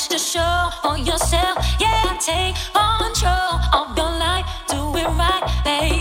surprised if all eyes on you when a record plays and say I flavor for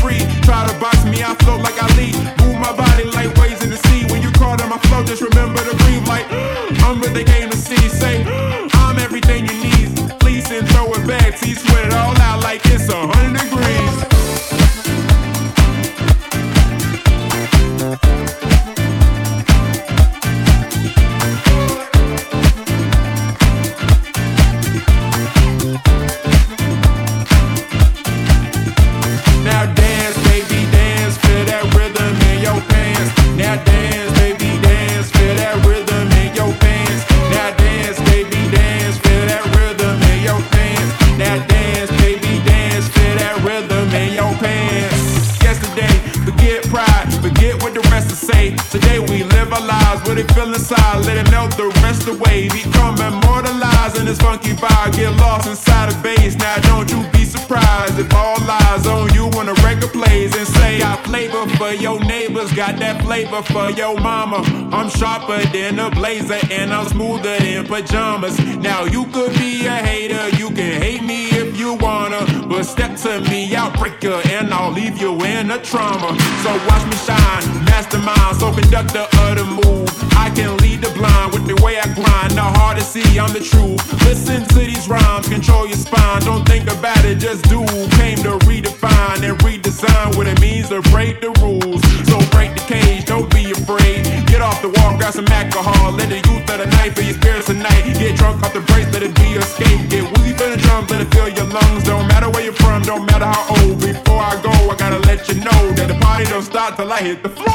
your and hit the floor.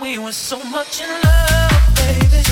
We were so much in love, baby.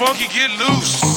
funky, get loose.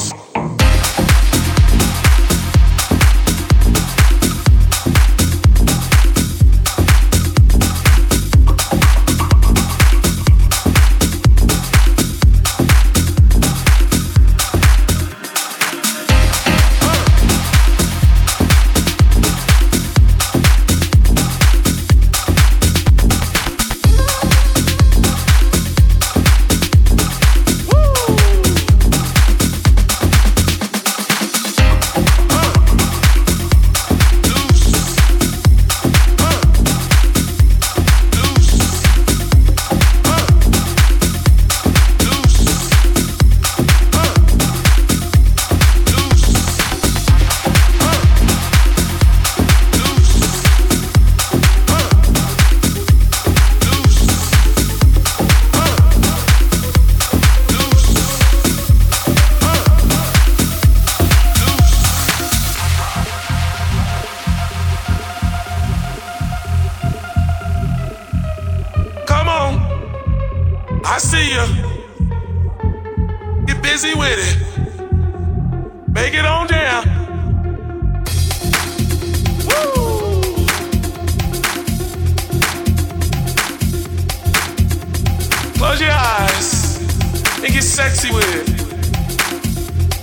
sexy with it.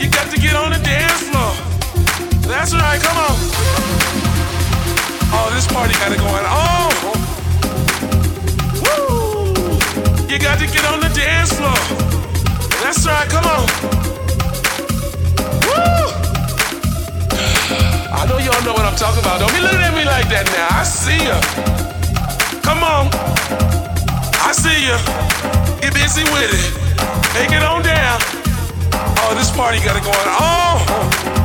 You got to get on the dance floor. That's right, come on. Oh, this party got it going on. Woo! You got to get on the dance floor. That's right, come on. Woo! I know y'all know what I'm talking about. Don't be looking at me like that now. I see ya. Come on. I see ya. Get busy with it. Take it on down. Oh, this party got it going on. Oh.